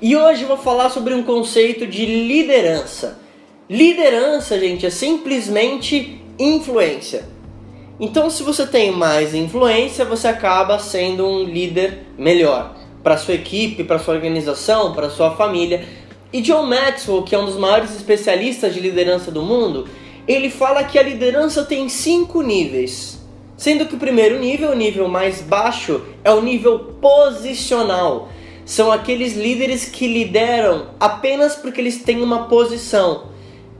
E hoje vou falar sobre um conceito de liderança. Liderança, gente, é simplesmente influência. Então, se você tem mais influência, você acaba sendo um líder melhor para sua equipe, para sua organização, para sua família. E John Maxwell, que é um dos maiores especialistas de liderança do mundo, ele fala que a liderança tem cinco níveis. Sendo que o primeiro nível, o nível mais baixo, é o nível posicional. São aqueles líderes que lideram apenas porque eles têm uma posição.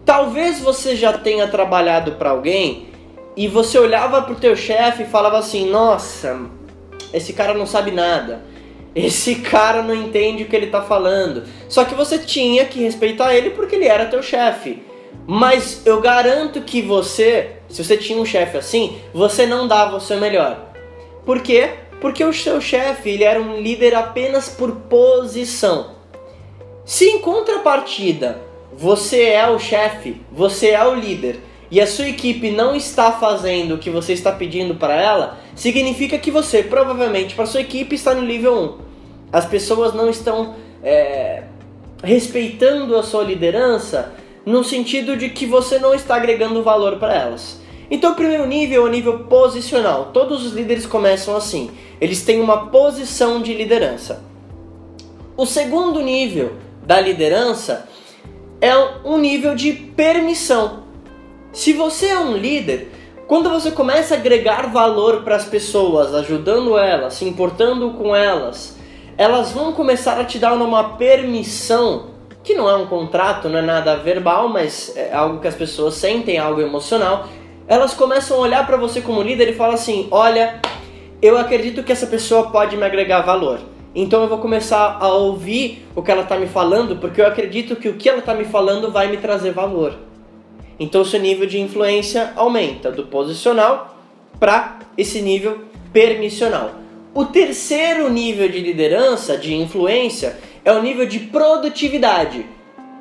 Talvez você já tenha trabalhado para alguém e você olhava para o teu chefe e falava assim: "Nossa, esse cara não sabe nada. Esse cara não entende o que ele está falando". Só que você tinha que respeitar ele porque ele era teu chefe. Mas eu garanto que você, se você tinha um chefe assim, você não dava o seu melhor. Por quê? Porque o seu chefe ele era um líder apenas por posição. Se em contrapartida você é o chefe, você é o líder e a sua equipe não está fazendo o que você está pedindo para ela, significa que você provavelmente para sua equipe está no nível 1. As pessoas não estão é, respeitando a sua liderança no sentido de que você não está agregando valor para elas. Então, o primeiro nível é o nível posicional. Todos os líderes começam assim. Eles têm uma posição de liderança. O segundo nível da liderança é um nível de permissão. Se você é um líder, quando você começa a agregar valor para as pessoas, ajudando elas, se importando com elas, elas vão começar a te dar uma permissão que não é um contrato, não é nada verbal, mas é algo que as pessoas sentem, algo emocional. Elas começam a olhar para você como líder e falam assim: "Olha, eu acredito que essa pessoa pode me agregar valor. Então eu vou começar a ouvir o que ela está me falando, porque eu acredito que o que ela está me falando vai me trazer valor. Então seu nível de influência aumenta do posicional para esse nível permissional. O terceiro nível de liderança, de influência, é o nível de produtividade.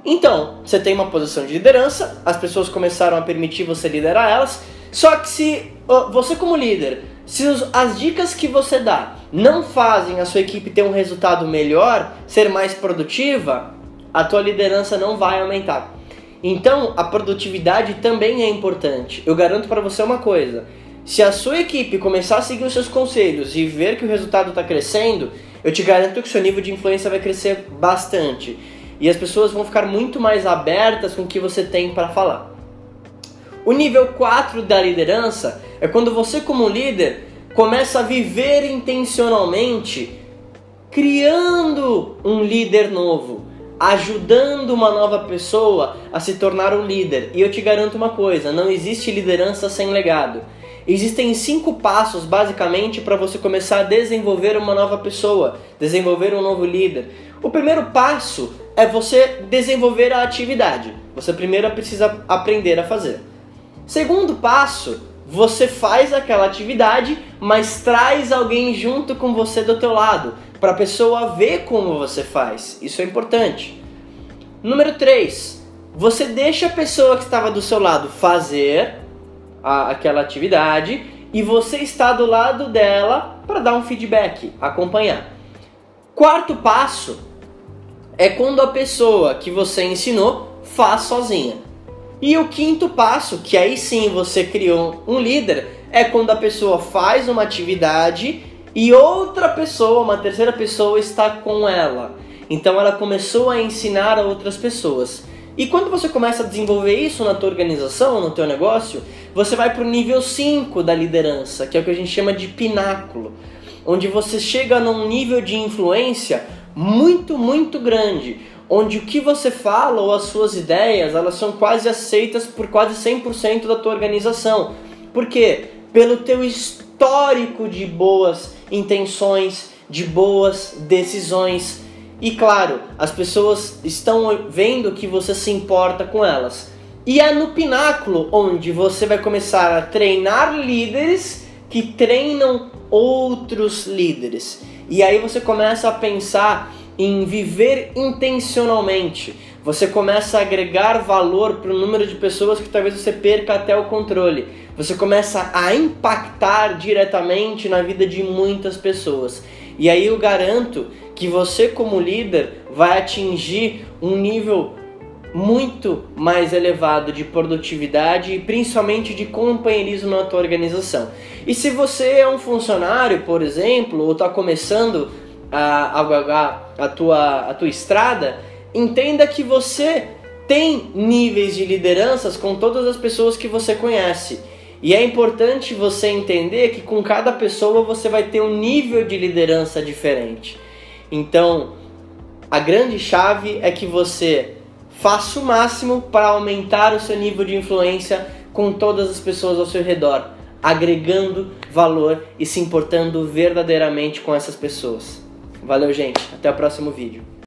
Então, você tem uma posição de liderança, as pessoas começaram a permitir você liderar elas, só que se você como líder, se as dicas que você dá não fazem a sua equipe ter um resultado melhor, ser mais produtiva, a tua liderança não vai aumentar. Então, a produtividade também é importante. Eu garanto para você uma coisa: se a sua equipe começar a seguir os seus conselhos e ver que o resultado está crescendo, eu te garanto que o seu nível de influência vai crescer bastante. E as pessoas vão ficar muito mais abertas com o que você tem para falar. O nível 4 da liderança é quando você, como líder, começa a viver intencionalmente, criando um líder novo, ajudando uma nova pessoa a se tornar um líder. E eu te garanto uma coisa: não existe liderança sem legado. Existem cinco passos basicamente para você começar a desenvolver uma nova pessoa, desenvolver um novo líder. O primeiro passo é você desenvolver a atividade. Você primeiro precisa aprender a fazer. Segundo passo, você faz aquela atividade, mas traz alguém junto com você do teu lado, para a pessoa ver como você faz. Isso é importante. Número 3, você deixa a pessoa que estava do seu lado fazer a, aquela atividade e você está do lado dela para dar um feedback, acompanhar. Quarto passo é quando a pessoa que você ensinou faz sozinha. E o quinto passo, que aí sim você criou um líder, é quando a pessoa faz uma atividade e outra pessoa, uma terceira pessoa, está com ela. Então ela começou a ensinar a outras pessoas. E quando você começa a desenvolver isso na tua organização, no teu negócio, você vai para o nível 5 da liderança, que é o que a gente chama de pináculo, onde você chega num nível de influência muito, muito grande, onde o que você fala ou as suas ideias, elas são quase aceitas por quase 100% da tua organização. Por quê? Pelo teu histórico de boas intenções, de boas decisões, e claro, as pessoas estão vendo que você se importa com elas. E é no pináculo onde você vai começar a treinar líderes que treinam outros líderes. E aí você começa a pensar em viver intencionalmente. Você começa a agregar valor para o número de pessoas que talvez você perca até o controle. Você começa a impactar diretamente na vida de muitas pessoas. E aí eu garanto que você como líder vai atingir um nível muito mais elevado de produtividade e principalmente de companheirismo na tua organização. E se você é um funcionário, por exemplo, ou está começando a, a, a, tua, a tua estrada, entenda que você tem níveis de lideranças com todas as pessoas que você conhece. E é importante você entender que com cada pessoa você vai ter um nível de liderança diferente. Então, a grande chave é que você faça o máximo para aumentar o seu nível de influência com todas as pessoas ao seu redor, agregando valor e se importando verdadeiramente com essas pessoas. Valeu, gente. Até o próximo vídeo.